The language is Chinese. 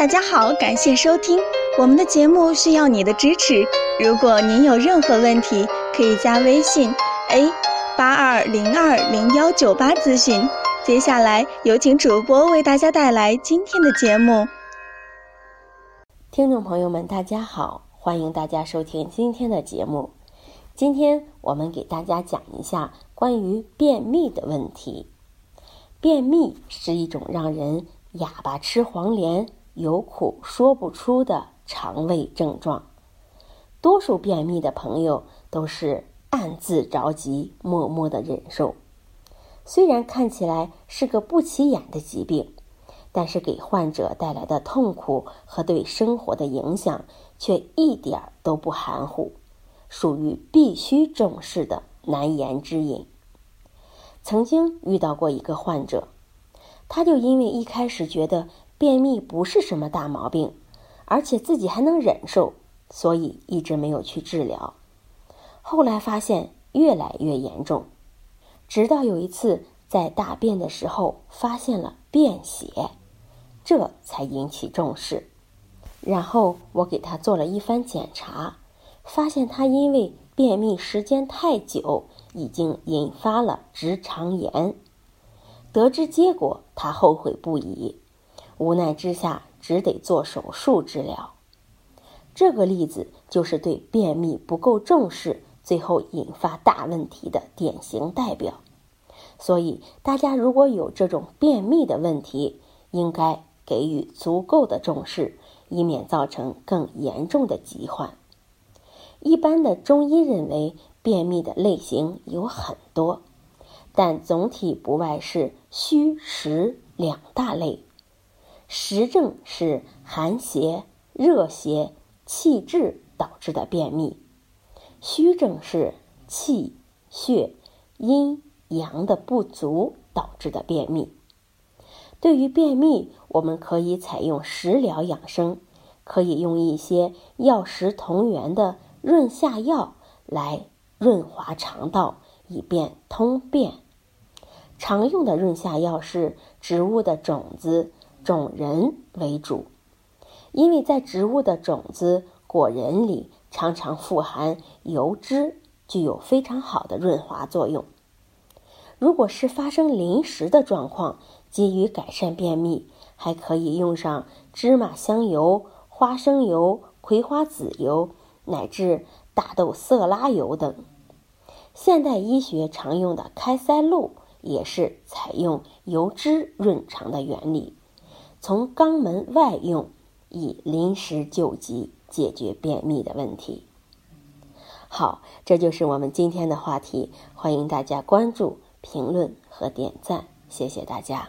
大家好，感谢收听我们的节目，需要你的支持。如果您有任何问题，可以加微信 a 八二零二零幺九八咨询。接下来有请主播为大家带来今天的节目。听众朋友们，大家好，欢迎大家收听今天的节目。今天我们给大家讲一下关于便秘的问题。便秘是一种让人哑巴吃黄连。有苦说不出的肠胃症状，多数便秘的朋友都是暗自着急，默默的忍受。虽然看起来是个不起眼的疾病，但是给患者带来的痛苦和对生活的影响却一点都不含糊，属于必须重视的难言之隐。曾经遇到过一个患者，他就因为一开始觉得。便秘不是什么大毛病，而且自己还能忍受，所以一直没有去治疗。后来发现越来越严重，直到有一次在大便的时候发现了便血，这才引起重视。然后我给他做了一番检查，发现他因为便秘时间太久，已经引发了直肠炎。得知结果，他后悔不已。无奈之下，只得做手术治疗。这个例子就是对便秘不够重视，最后引发大问题的典型代表。所以，大家如果有这种便秘的问题，应该给予足够的重视，以免造成更严重的疾患。一般的中医认为，便秘的类型有很多，但总体不外是虚实两大类。实症是寒邪、热邪、气滞导致的便秘；虚症是气血阴阳的不足导致的便秘。对于便秘，我们可以采用食疗养生，可以用一些药食同源的润下药来润滑肠道，以便通便。常用的润下药是植物的种子。种仁为主，因为在植物的种子、果仁里常常富含油脂，具有非常好的润滑作用。如果是发生临时的状况，急于改善便秘，还可以用上芝麻香油、花生油、葵花籽油，乃至大豆色拉油等。现代医学常用的开塞露也是采用油脂润肠的原理。从肛门外用，以临时救急，解决便秘的问题。好，这就是我们今天的话题，欢迎大家关注、评论和点赞，谢谢大家。